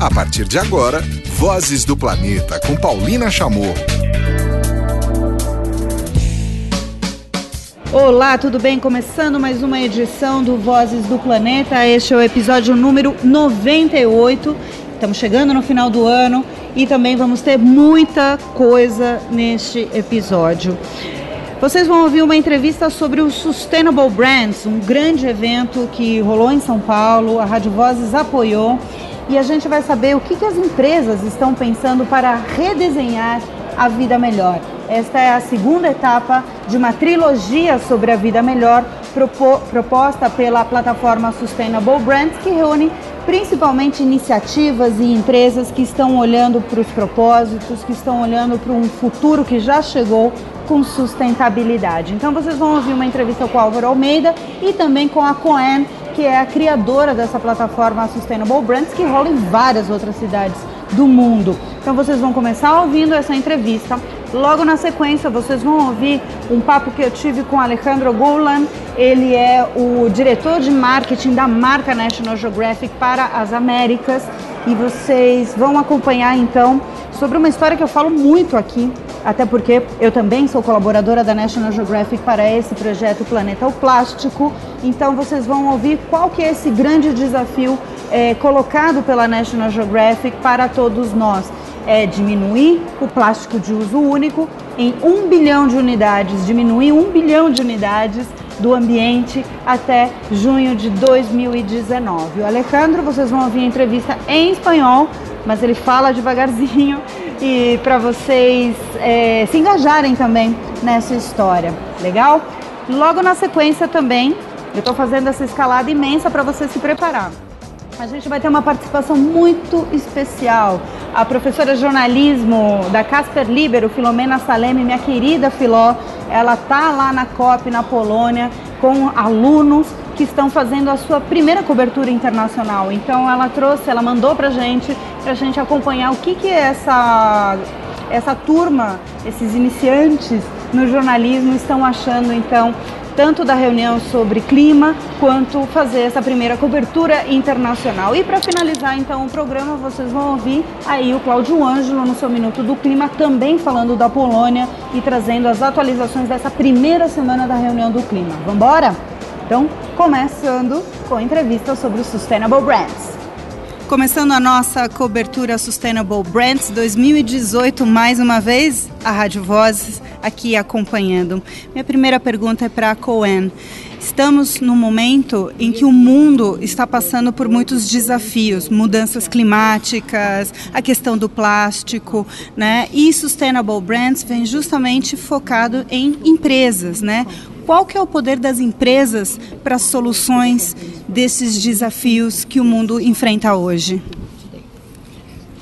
A partir de agora, Vozes do Planeta com Paulina Chamorro. Olá, tudo bem? Começando mais uma edição do Vozes do Planeta. Este é o episódio número 98. Estamos chegando no final do ano e também vamos ter muita coisa neste episódio. Vocês vão ouvir uma entrevista sobre o Sustainable Brands, um grande evento que rolou em São Paulo, a Rádio Vozes apoiou e a gente vai saber o que, que as empresas estão pensando para redesenhar a vida melhor. Esta é a segunda etapa de uma trilogia sobre a vida melhor proposta pela plataforma Sustainable Brands, que reúne principalmente iniciativas e empresas que estão olhando para os propósitos, que estão olhando para um futuro que já chegou com sustentabilidade. Então vocês vão ouvir uma entrevista com o Álvaro Almeida e também com a Coen, que é a criadora dessa plataforma Sustainable Brands, que rola em várias outras cidades do mundo. Então vocês vão começar ouvindo essa entrevista. Logo na sequência, vocês vão ouvir um papo que eu tive com Alejandro Golan. Ele é o diretor de marketing da marca National Geographic para as Américas. E vocês vão acompanhar então sobre uma história que eu falo muito aqui, até porque eu também sou colaboradora da National Geographic para esse projeto Planeta o Plástico. Então vocês vão ouvir qual que é esse grande desafio é, colocado pela National Geographic para todos nós. É diminuir o plástico de uso único em um bilhão de unidades, diminuir um bilhão de unidades do ambiente até junho de 2019. O Alejandro, vocês vão ouvir a entrevista em espanhol, mas ele fala devagarzinho e para vocês é, se engajarem também nessa história. Legal? Logo na sequência também, eu estou fazendo essa escalada imensa para você se preparar. A gente vai ter uma participação muito especial. A professora de jornalismo da Casper Libero, Filomena Saleme, minha querida Filó, ela tá lá na COP na Polônia com alunos que estão fazendo a sua primeira cobertura internacional. Então ela trouxe, ela mandou pra gente, pra gente acompanhar o que que é essa essa turma, esses iniciantes no jornalismo estão achando então tanto da reunião sobre clima quanto fazer essa primeira cobertura internacional. E para finalizar então o programa, vocês vão ouvir aí o Cláudio Ângelo no seu Minuto do Clima, também falando da Polônia e trazendo as atualizações dessa primeira semana da reunião do clima. Vamos embora? Então, começando com a entrevista sobre o Sustainable Brands. Começando a nossa cobertura Sustainable Brands 2018, mais uma vez, a Rádio Vozes aqui acompanhando. Minha primeira pergunta é para a Coen. Estamos num momento em que o mundo está passando por muitos desafios, mudanças climáticas, a questão do plástico, né? E Sustainable Brands vem justamente focado em empresas, né? Qual que é o poder das empresas para soluções desses desafios que o mundo enfrenta hoje?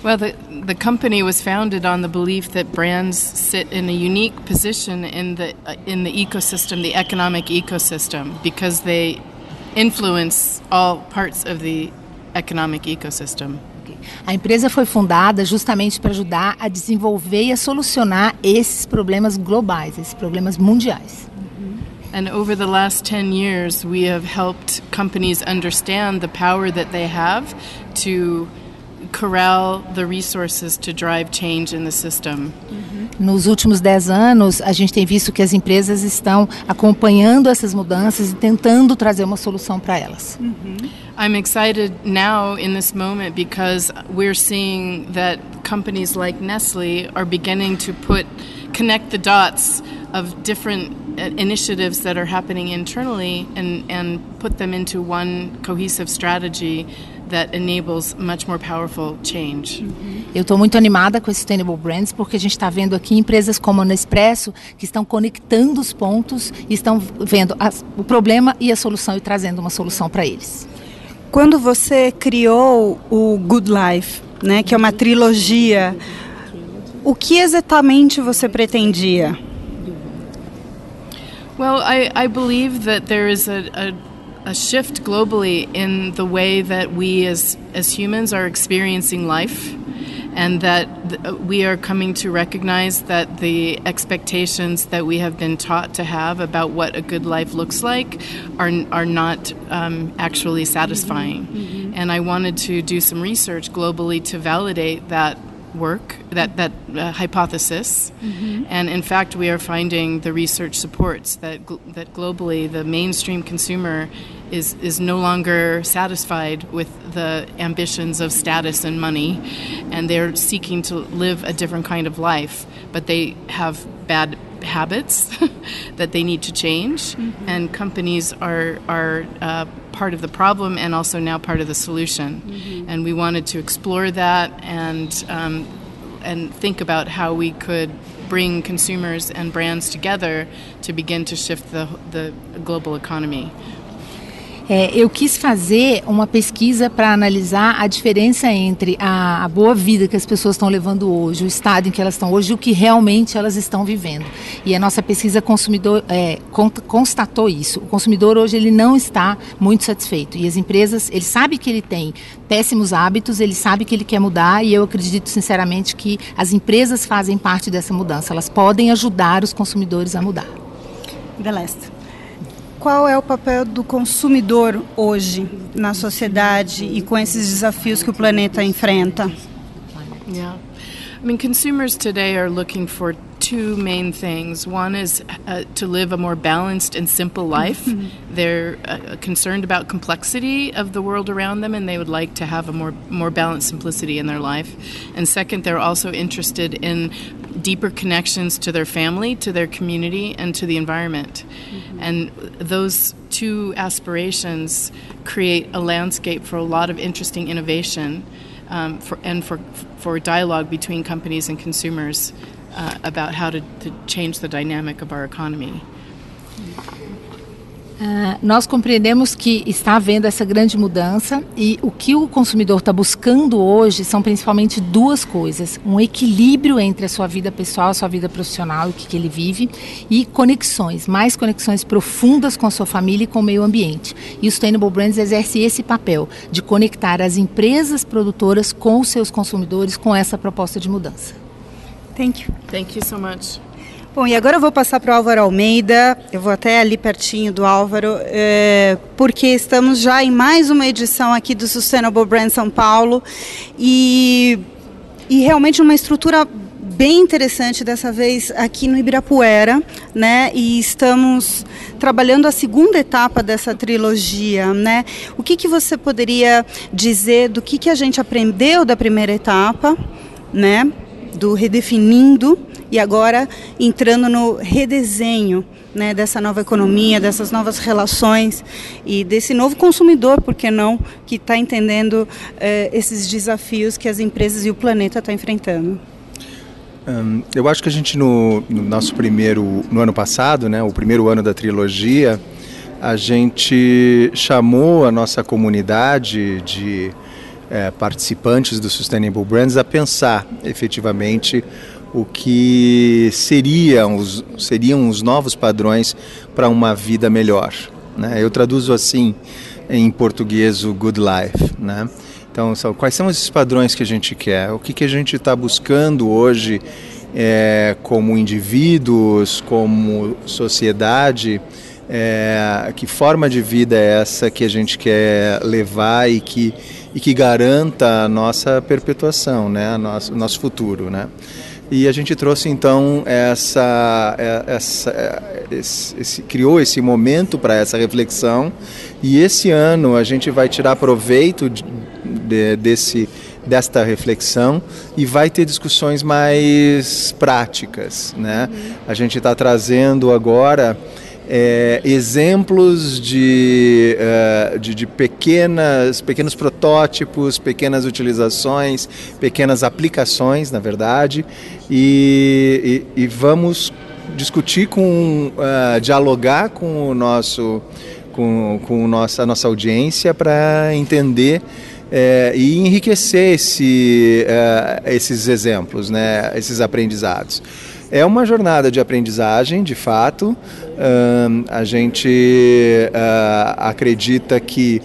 Well, the, the company was founded on the belief that brands sit in a unique position in the uh, in the ecosystem, the economic ecosystem, because they influence all parts of the economic ecosystem. A empresa foi fundada justamente para ajudar a desenvolver e a solucionar esses problemas globais, esses problemas mundiais. And over the last 10 years, we have helped companies understand the power that they have to corral the resources to drive change in the system. Mm-hmm. Nos últimos 10 anos, a gente tem visto que as empresas estão acompanhando essas mudanças e tentando trazer uma solução para elas. Mm-hmm. I'm excited now in this moment because we're seeing that companies like Nestle are beginning to put connect the dots of different initiatives that are happening internally and, and put them into one cohesive strategy that enables much more powerful change. Eu estou muito animada com esse Sustainable Brands porque a gente está vendo aqui empresas como a Nespresso que estão conectando os pontos e estão vendo as, o problema e a solução e trazendo uma solução para eles. Quando você criou o Good Life, né, que é uma trilogia, o que exatamente você pretendia? Well, I, I believe that there is a, a, a shift globally in the way that we as, as humans are experiencing life, and that th- we are coming to recognize that the expectations that we have been taught to have about what a good life looks like are, are not um, actually satisfying. And I wanted to do some research globally to validate that work, that, that uh, hypothesis. Mm-hmm. And in fact, we are finding the research supports that, gl- that globally the mainstream consumer is, is no longer satisfied with the ambitions of status and money, and they're seeking to live a different kind of life, but they have bad habits that they need to change, mm-hmm. and companies are, are uh, part of the problem and also now part of the solution. Mm-hmm. And we wanted to explore that and um, and think about how we could bring consumers and brands together to begin to shift the, the global economy. É, eu quis fazer uma pesquisa para analisar a diferença entre a, a, boa vida que as pessoas estão levando hoje, o estado em que elas estão hoje e o que realmente elas estão vivendo. E a nossa pesquisa consumidor é, constatou isso. O consumidor hoje ele não está muito satisfeito e as empresas, ele sabe que ele tem péssimos hábitos, ele sabe que ele quer mudar e eu acredito sinceramente que as empresas fazem parte dessa mudança. Elas podem ajudar os consumidores a mudar. Beleza qual é o papel do consumidor hoje na sociedade e com esses desafios que o planeta enfrenta? Yeah. I mean, consumers today are looking for two main things. One is uh, to live a more balanced and simple life. Mm-hmm. They're uh, concerned about complexity of the world around them, and they would like to have a more more balanced simplicity in their life. And second, they're also interested in deeper connections to their family, to their community, and to the environment. Mm-hmm. And those two aspirations create a landscape for a lot of interesting innovation um, for, and for, for dialogue between companies and consumers uh, about how to, to change the dynamic of our economy. Uh, nós compreendemos que está havendo essa grande mudança e o que o consumidor está buscando hoje são principalmente duas coisas: um equilíbrio entre a sua vida pessoal, a sua vida profissional, o que, que ele vive, e conexões, mais conexões profundas com a sua família e com o meio ambiente. E o Sustainable Brands exerce esse papel de conectar as empresas produtoras com os seus consumidores com essa proposta de mudança. Thank you. Thank you so much. Bom, e agora eu vou passar para o Álvaro Almeida, eu vou até ali pertinho do Álvaro, é, porque estamos já em mais uma edição aqui do Sustainable Brand São Paulo e, e realmente uma estrutura bem interessante dessa vez aqui no Ibirapuera, né? E estamos trabalhando a segunda etapa dessa trilogia, né? O que, que você poderia dizer do que, que a gente aprendeu da primeira etapa, né? Do redefinindo e agora entrando no redesenho né, dessa nova economia, dessas novas relações e desse novo consumidor, por que não, que está entendendo eh, esses desafios que as empresas e o planeta estão tá enfrentando. Eu acho que a gente no, no, nosso primeiro, no ano passado, né, o primeiro ano da trilogia, a gente chamou a nossa comunidade de é, participantes do Sustainable Brands a pensar efetivamente o que seriam os, seriam os novos padrões para uma vida melhor. Né? Eu traduzo assim em português o good life. Né? Então, são, quais são esses padrões que a gente quer? O que, que a gente está buscando hoje é, como indivíduos, como sociedade? É, que forma de vida é essa que a gente quer levar e que, e que garanta a nossa perpetuação, né? nosso, o nosso futuro? Né? E a gente trouxe então essa, é, essa é, esse, esse, criou esse momento para essa reflexão e esse ano a gente vai tirar proveito de, de, desse desta reflexão e vai ter discussões mais práticas, né? A gente está trazendo agora é, exemplos de, uh, de, de, pequenas, pequenos protótipos, pequenas utilizações, pequenas aplicações, na verdade, e, e, e vamos discutir com, uh, dialogar com o nosso, com, com nossa, a nossa audiência para entender é, e enriquecer esse, uh, esses exemplos, né, esses aprendizados. É uma jornada de aprendizagem, de fato. Uh, a gente uh, acredita que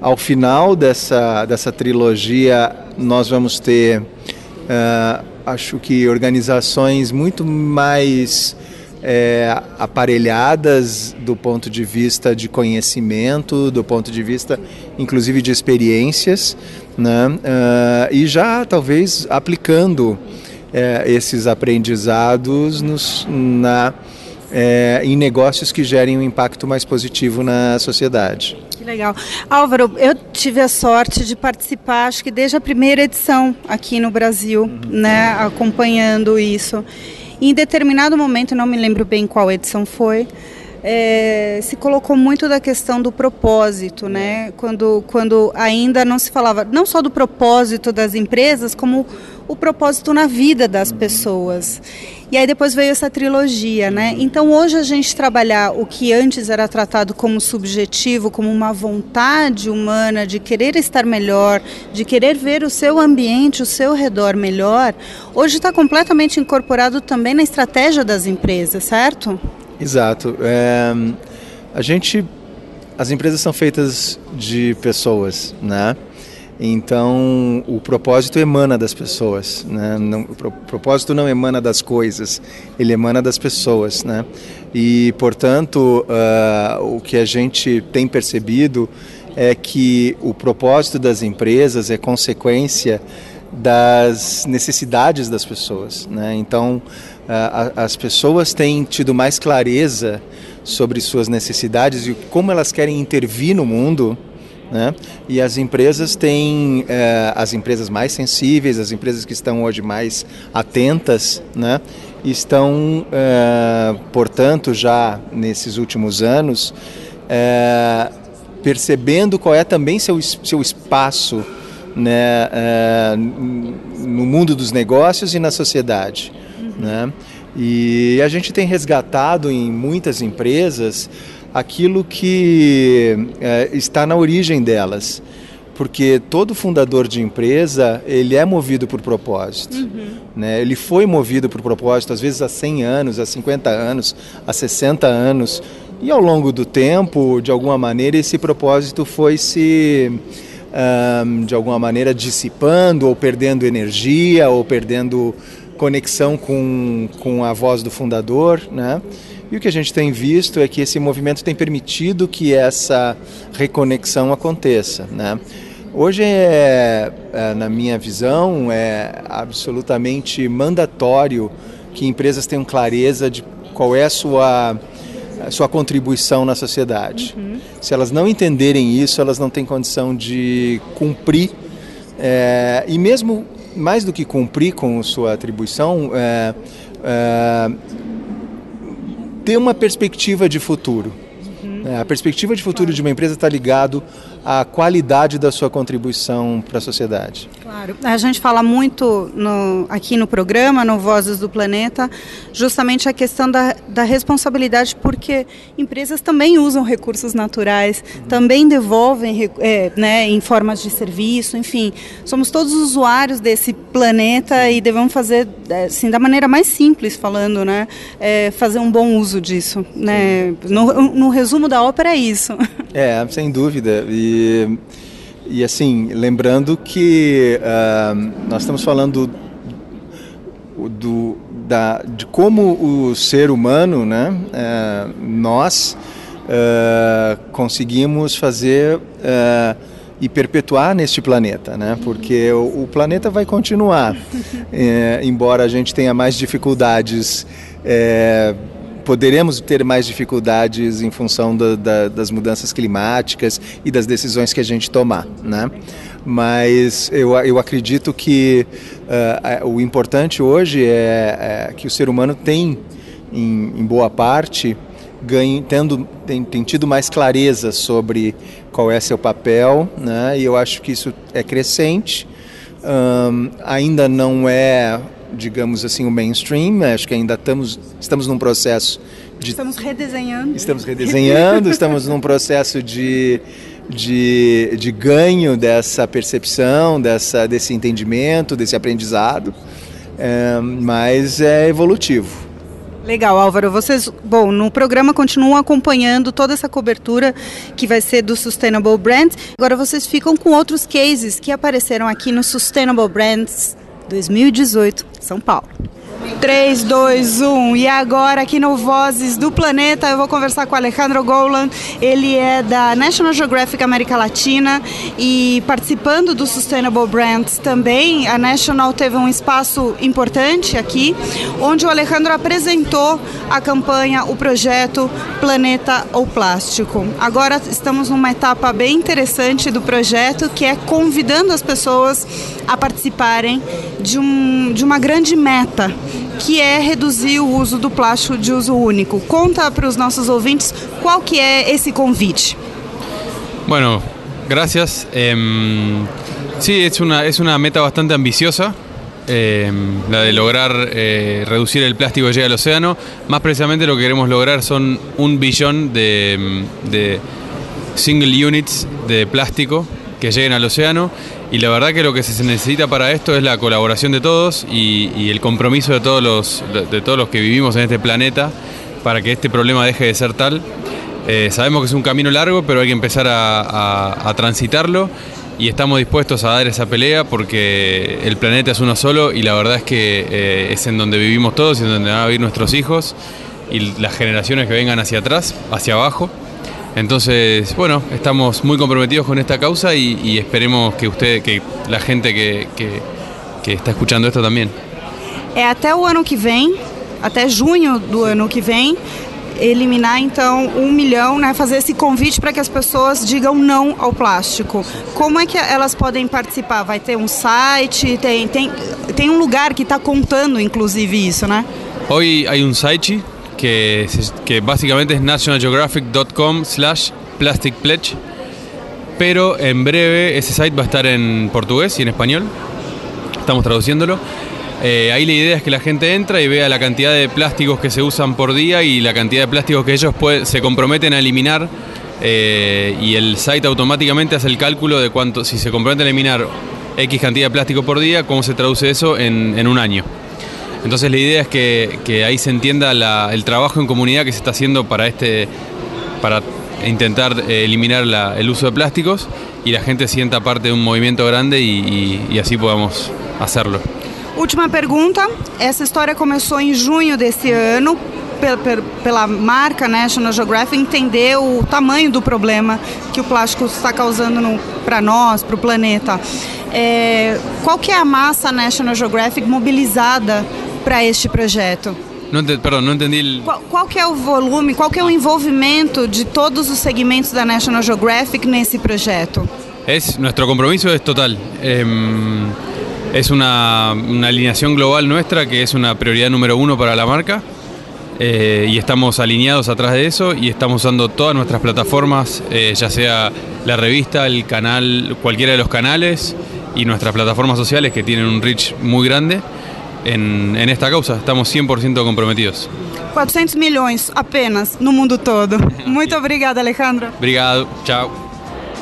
ao final dessa, dessa trilogia nós vamos ter, uh, acho que, organizações muito mais é, aparelhadas do ponto de vista de conhecimento, do ponto de vista, inclusive, de experiências, né? Uh, e já talvez aplicando é, esses aprendizados nos, na, é, em negócios que gerem um impacto mais positivo na sociedade. Que legal. Álvaro, eu tive a sorte de participar, acho que desde a primeira edição aqui no Brasil, uhum. né, acompanhando isso. em determinado momento, não me lembro bem qual edição foi, é, se colocou muito da questão do propósito, né? Quando, quando ainda não se falava não só do propósito das empresas, como o propósito na vida das pessoas. E aí depois veio essa trilogia, né? Então hoje a gente trabalhar o que antes era tratado como subjetivo, como uma vontade humana de querer estar melhor, de querer ver o seu ambiente, o seu redor melhor, hoje está completamente incorporado também na estratégia das empresas, certo? Exato. É, a gente, as empresas são feitas de pessoas, né? Então o propósito emana das pessoas, né? Não, o propósito não emana das coisas, ele emana das pessoas, né? E portanto uh, o que a gente tem percebido é que o propósito das empresas é consequência das necessidades das pessoas, né? Então as pessoas têm tido mais clareza sobre suas necessidades e como elas querem intervir no mundo. Né? E as empresas têm, eh, as empresas mais sensíveis, as empresas que estão hoje mais atentas, né? estão, eh, portanto, já nesses últimos anos, eh, percebendo qual é também seu, seu espaço né, no mundo dos negócios e na sociedade. Né? E a gente tem resgatado em muitas empresas aquilo que é, está na origem delas porque todo fundador de empresa ele é movido por propósito, uhum. né? Ele foi movido por propósito, às vezes há 100 anos, há 50 anos, há 60 anos, e ao longo do tempo, de alguma maneira, esse propósito foi se um, de alguma maneira dissipando ou perdendo energia ou perdendo conexão com, com a voz do fundador, né? E o que a gente tem visto é que esse movimento tem permitido que essa reconexão aconteça, né? Hoje, é, é, na minha visão, é absolutamente mandatório que empresas tenham clareza de qual é a sua, a sua contribuição na sociedade. Uhum. Se elas não entenderem isso, elas não têm condição de cumprir é, e mesmo mais do que cumprir com sua atribuição, é, é, ter uma perspectiva de futuro. Uhum. É, a perspectiva de futuro de uma empresa está ligado à qualidade da sua contribuição para a sociedade. Claro. A gente fala muito no, aqui no programa, no Vozes do Planeta, justamente a questão da, da responsabilidade, porque empresas também usam recursos naturais, uhum. também devolvem é, né, em formas de serviço, enfim. Somos todos usuários desse planeta e devemos fazer, assim, da maneira mais simples falando, né, é, fazer um bom uso disso. Né? No, no resumo da ópera é isso. É, sem dúvida. E e assim, lembrando que uh, nós estamos falando do, da, de como o ser humano, né, uh, nós uh, conseguimos fazer e perpetuar neste planeta, né? Porque o, o planeta vai continuar, eh, embora a gente tenha mais dificuldades eh, poderemos ter mais dificuldades em função da, da, das mudanças climáticas e das decisões que a gente tomar, né? Mas eu, eu acredito que uh, o importante hoje é, é, que o ser humano tem, em, em boa parte, ganhe, tendo, tem, tem tido mais clareza sobre qual é seu papel, né? E eu acho que isso é crescente. Um, ainda não é digamos assim, o mainstream. Acho que ainda estamos, estamos num processo de. Estamos redesenhando. Estamos redesenhando, estamos num processo de, de, de ganho dessa percepção, dessa, desse entendimento, desse aprendizado, é, mas é evolutivo. Legal, Álvaro. Vocês, bom, no programa continuam acompanhando toda essa cobertura que vai ser do Sustainable Brands. Agora vocês ficam com outros cases que apareceram aqui no Sustainable Brands 2018, São Paulo. 3, 2, 1. E agora, aqui no Vozes do Planeta, eu vou conversar com o Alejandro Golan. Ele é da National Geographic América Latina e participando do Sustainable Brands também. A National teve um espaço importante aqui, onde o Alejandro apresentou a campanha, o projeto Planeta ou Plástico. Agora estamos numa etapa bem interessante do projeto, que é convidando as pessoas a participarem de, um, de uma grande meta que é reduzir o uso do plástico de uso único. Conta para os nossos ouvintes qual que é esse convite. Bueno, gracias. Eh, sí, es una, es una meta bastante ambiciosa, eh, la de lograr eh, reducir el plástico que llega al océano. Más precisamente lo que queremos lograr son un billón de, de single units de plástico que lleguen al océano y la verdad que lo que se necesita para esto es la colaboración de todos y, el compromiso de todos, los, de todos los que vivimos en este planeta para que este problema deje de ser tal. Eh, sabemos que es un camino largo, pero hay que empezar a, transitarlo y estamos dispuestos a dar esa pelea porque el planeta es uno solo y la verdad es que eh, es en donde vivimos todos y en donde van a vivir nuestros hijos y las generaciones que vengan hacia atrás, hacia abajo. Entonces, bueno, estamos muy comprometidos con esta causa y, y esperemos que usted, que la gente que, que, que, está escuchando esto también. É até o ano que vem, até junho do ano que vem, eliminar então um milhão, né, fazer esse convite para que as pessoas digam não ao plástico. Como é que elas podem participar? Vai ter um site, tem, tem, tem um lugar que está contando inclusive isso, né? Hoy hay un site que, básicamente es nationalgeographic.com slash plastic pledge, pero en breve ese site va a estar en portugués y en español, estamos traduciéndolo. Eh, ahí la idea es que la gente entra y vea la cantidad de plásticos que se usan por día y la cantidad de plásticos que ellos puede, se comprometen a eliminar eh, y el site automáticamente hace el cálculo de cuánto, si se comprometen a eliminar X cantidad de plástico por día, cómo se traduce eso en un año. Entonces la idea es que, que ahí se entienda el trabajo en comunidad que se está haciendo para, este, para intentar eh, eliminar el uso de plásticos y la gente sienta parte de un movimiento grande y, así podamos hacerlo. Última pergunta. Essa história começou em junho desse ano pela marca National Geographic entender o tamanho do problema que o plástico está causando para nós, para o planeta. É, qual que é a massa National Geographic mobilizada para este projeto? Não, perdão, não entendi. Qual, qual, que é o volume, qual que é o envolvimento de todos os segmentos da National Geographic nesse projeto? Es, nuestro compromiso es total. Eh, es una, una, alineación global nuestra que es una prioridad número uno para la marca. Eh, y estamos alineados atrás de eso y estamos usando todas nuestras plataformas, eh, ya sea la revista, el canal, cualquiera de los canales y nuestras plataformas sociales que tienen un reach muy grande en, en esta causa. Estamos 100% comprometidos. 400 milhões apenas no mundo todo. Muito obrigada, Alejandro. Obrigado, tchau.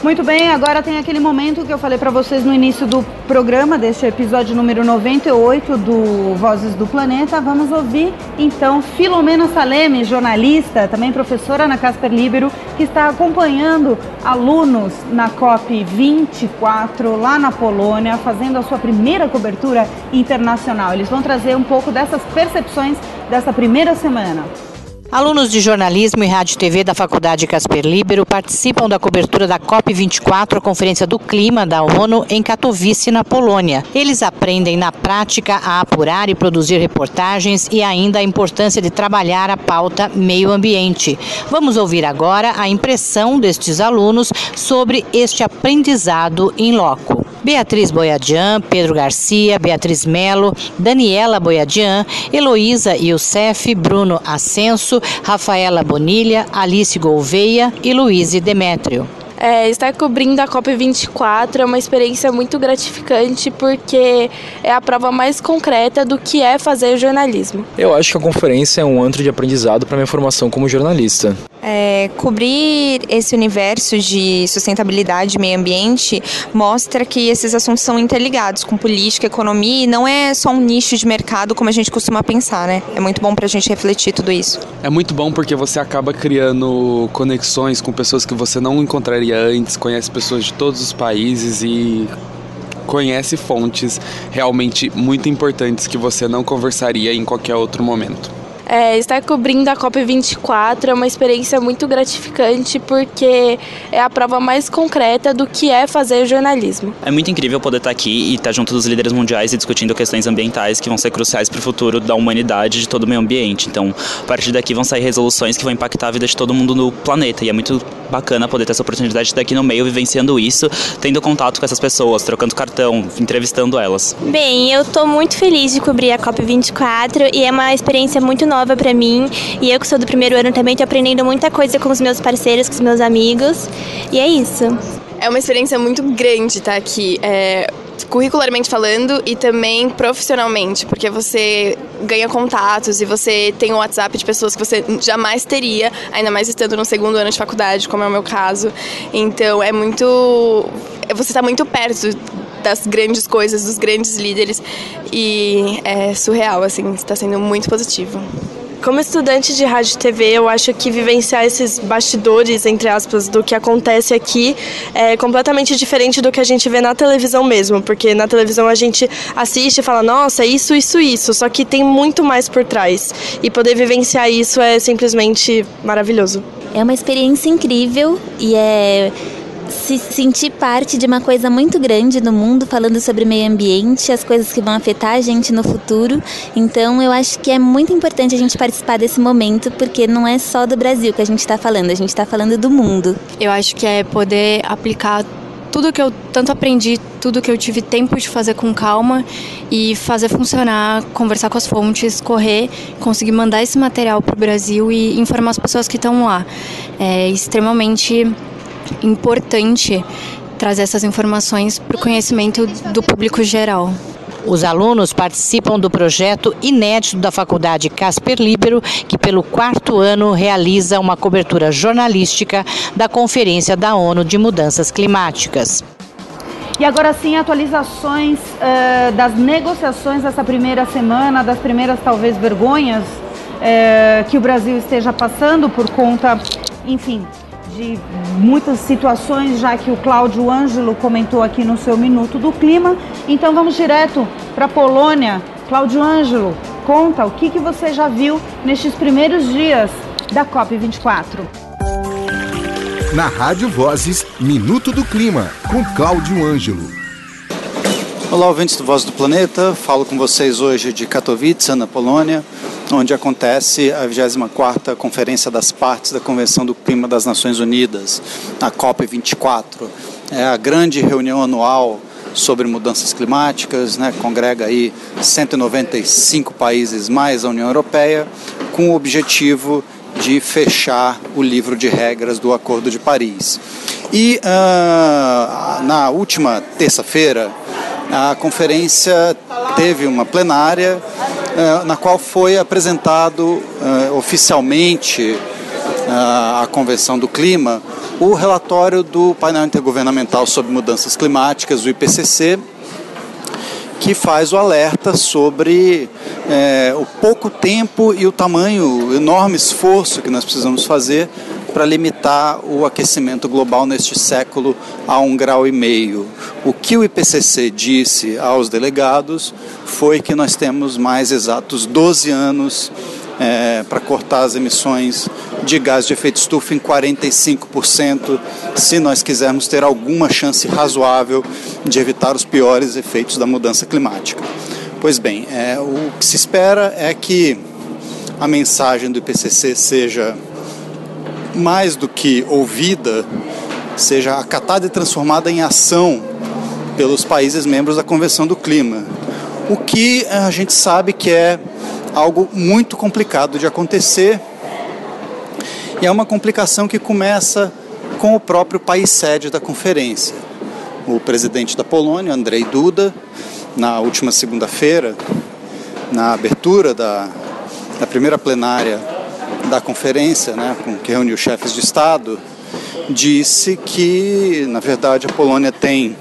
Muito bem, agora tem aquele momento que eu falei para vocês no início do programa, deste episódio número 98 do Vozes do Planeta. Vamos ouvir então Filomena Saleme, jornalista, também professora na Casper Libero, que está acompanhando alunos na COP 24 lá na Polônia, fazendo a sua primeira cobertura internacional. Eles vão trazer um pouco dessas percepções dessa primeira semana. Alunos de jornalismo e rádio e TV da Faculdade Casper Libero participam da cobertura da COP24, a Conferência do Clima da ONU, em Katowice, na Polônia. Eles aprendem na prática a apurar e produzir reportagens e ainda a importância de trabalhar a pauta meio ambiente. Vamos ouvir agora a impressão destes alunos sobre este aprendizado em loco. Beatriz Boiadian, Pedro Garcia, Beatriz Melo, Daniela Boiadian, Heloísa Youssef, Bruno Ascenso, Rafaela Bonilha, Alice Gouveia e Luiz Demétrio. É, estar cobrindo a COP24 é uma experiência muito gratificante porque é a prova mais concreta do que é fazer jornalismo. Eu acho que a conferência é um antro de aprendizado para minha formação como jornalista. É, cobrir esse universo de sustentabilidade e meio ambiente mostra que esses assuntos são interligados com política, economia e não é só um nicho de mercado como a gente costuma pensar, né? É muito bom para a gente refletir tudo isso. É muito bom porque você acaba criando conexões com pessoas que você não encontraria antes, conhece pessoas de todos os países e conhece fontes realmente muito importantes que você não conversaria em qualquer outro momento. É, estar cobrindo a COP24 é uma experiência muito gratificante porque é a prova mais concreta do que é fazer jornalismo. É muito incrível poder estar aqui e estar junto dos líderes mundiais e discutindo questões ambientais que vão ser cruciais para o futuro da humanidade e de todo o meio ambiente. Então, a partir daqui vão sair resoluções que vão impactar a vida de todo mundo no planeta e é muito bacana poder ter essa oportunidade de estar aqui no meio vivenciando isso, tendo contato com essas pessoas, trocando cartão, entrevistando elas. Bem, eu estou muito feliz de cobrir a COP24 e é uma experiência muito nova para mim. E eu que sou do primeiro ano também estou aprendendo muita coisa com os meus parceiros, com os meus amigos. E é isso. É uma experiência muito grande estar aqui. É, curricularmente falando e também profissionalmente, porque você ganha contatos e você tem o um WhatsApp de pessoas que você jamais teria, ainda mais estando no segundo ano de faculdade, como é o meu caso. Então é muito. Você está muito perto das grandes coisas, dos grandes líderes e é surreal, assim, está sendo muito positivo. Como estudante de rádio e TV, eu acho que vivenciar esses bastidores, entre aspas, do que acontece aqui é completamente diferente do que a gente vê na televisão mesmo, porque na televisão a gente assiste e fala, nossa, isso, isso, isso, só que tem muito mais por trás. E poder vivenciar isso é simplesmente maravilhoso. É uma experiência incrível e é se sentir parte de uma coisa muito grande no mundo, falando sobre meio ambiente, as coisas que vão afetar a gente no futuro. Então, eu acho que é muito importante a gente participar desse momento, porque não é só do Brasil que a gente está falando, a gente está falando do mundo. Eu acho que é poder aplicar tudo que eu tanto aprendi, tudo que eu tive tempo de fazer com calma e fazer funcionar, conversar com as fontes, correr, conseguir mandar esse material para o Brasil e informar as pessoas que estão lá. É extremamente importante trazer essas informações para o conhecimento do público geral. Os alunos participam do projeto inédito da Faculdade Casper Libero, que pelo quarto ano realiza uma cobertura jornalística da Conferência da ONU de Mudanças Climáticas. E agora sim, atualizações uh, das negociações dessa primeira semana, das primeiras talvez vergonhas uh, que o Brasil esteja passando por conta, enfim, de muitas situações, já que o Cláudio Ângelo comentou aqui no seu Minuto do Clima. Então vamos direto para a Polônia. Cláudio Ângelo, conta o que, que você já viu nestes primeiros dias da COP24. Na Rádio Vozes, Minuto do Clima, com Cláudio Ângelo. Olá, ouvintes do Voz do Planeta. Falo com vocês hoje de Katowice, na Polônia onde acontece a 24ª Conferência das Partes da Convenção do Clima das Nações Unidas, a COP24. É a grande reunião anual sobre mudanças climáticas, né, congrega aí 195 países mais a União Europeia, com o objetivo de fechar o livro de regras do Acordo de Paris. E uh, na última terça-feira, a conferência teve uma plenária na qual foi apresentado uh, oficialmente uh, à Convenção do Clima o relatório do painel intergovernamental sobre mudanças climáticas, o IPCC, que faz o alerta sobre é, o pouco tempo e o tamanho, o enorme esforço que nós precisamos fazer para limitar o aquecimento global neste século a um grau e meio. O que o IPCC disse aos delegados foi que nós temos mais exatos 12 anos é, para cortar as emissões de gás de efeito estufa em 45%, se nós quisermos ter alguma chance razoável de evitar os piores efeitos da mudança climática. Pois bem, é, o que se espera é que a mensagem do IPCC seja mais do que ouvida, seja acatada e transformada em ação pelos países membros da Convenção do Clima. O que a gente sabe que é algo muito complicado de acontecer e é uma complicação que começa com o próprio país sede da conferência. O presidente da Polônia, Andrei Duda, na última segunda-feira, na abertura da, da primeira plenária da conferência, né, que reuniu chefes de Estado, disse que, na verdade, a Polônia tem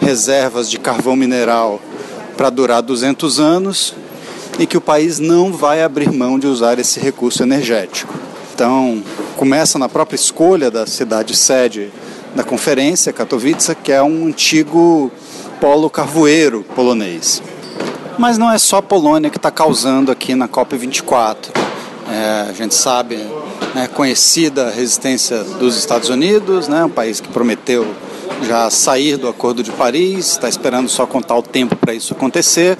reservas de carvão mineral para durar 200 anos e que o país não vai abrir mão de usar esse recurso energético. Então, começa na própria escolha da cidade sede da conferência, Katowice, que é um antigo polo carvoeiro polonês. Mas não é só a Polônia que está causando aqui na COP24. É, a gente sabe, né, conhecida a resistência dos Estados Unidos, né, um país que prometeu já sair do Acordo de Paris, está esperando só contar o tempo para isso acontecer.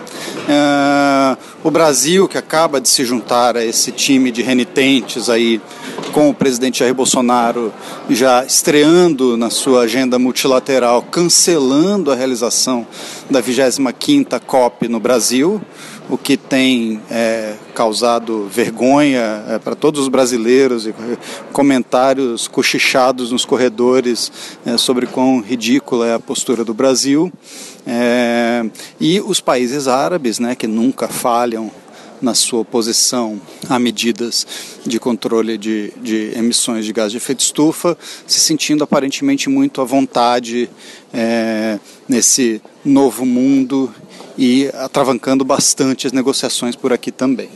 É, o Brasil, que acaba de se juntar a esse time de renitentes aí, com o presidente Jair Bolsonaro já estreando na sua agenda multilateral, cancelando a realização da 25ª COP no Brasil, o que tem é, causado vergonha é, para todos os brasileiros e comentários cochichados nos corredores é, sobre quão ridícula é a postura do Brasil. É, e os países árabes, né, que nunca falham na sua oposição a medidas de controle de, de, emissões de gás de efeito estufa, se sentindo aparentemente muito à vontade é, nesse novo mundo e atravancando bastante as negociações por aqui também.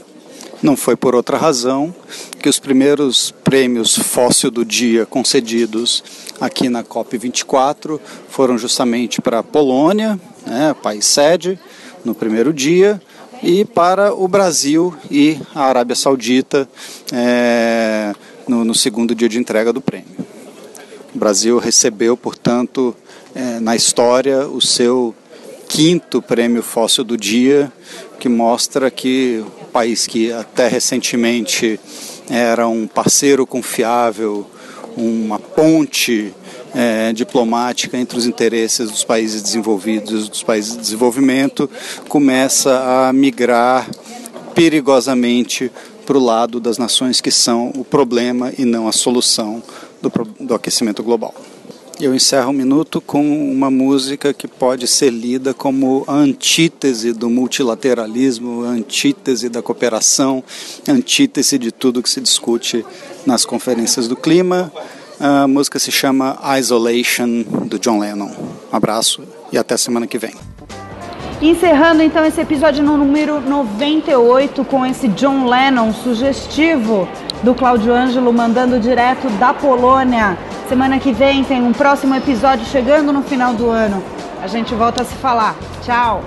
Não foi por outra razão que os primeiros prêmios fóssil do dia concedidos aqui na COP24 foram justamente para a Polônia, né, país sede, no primeiro dia, e para o Brasil e a Arábia Saudita é, no, no, segundo dia de entrega do prêmio. O Brasil recebeu, portanto, é, na história, o seu quinto prêmio fóssil do dia, que mostra que o país que até recentemente era um parceiro confiável, uma ponte é, diplomática entre os interesses dos países desenvolvidos e dos países de desenvolvimento começa a migrar perigosamente para o lado das nações que são o problema e não a solução do, do aquecimento global. Eu encerro um minuto com uma música que pode ser lida como a antítese do multilateralismo, a antítese da cooperação, a antítese de tudo que se discute nas conferências do clima. A música se chama Isolation, do John Lennon. Um abraço e até semana que vem. Encerrando então esse episódio no número 98 com esse John Lennon sugestivo do Cláudio Ângelo mandando direto da Polônia. Semana que vem tem um próximo episódio chegando no final do ano. A gente volta a se falar. Tchau!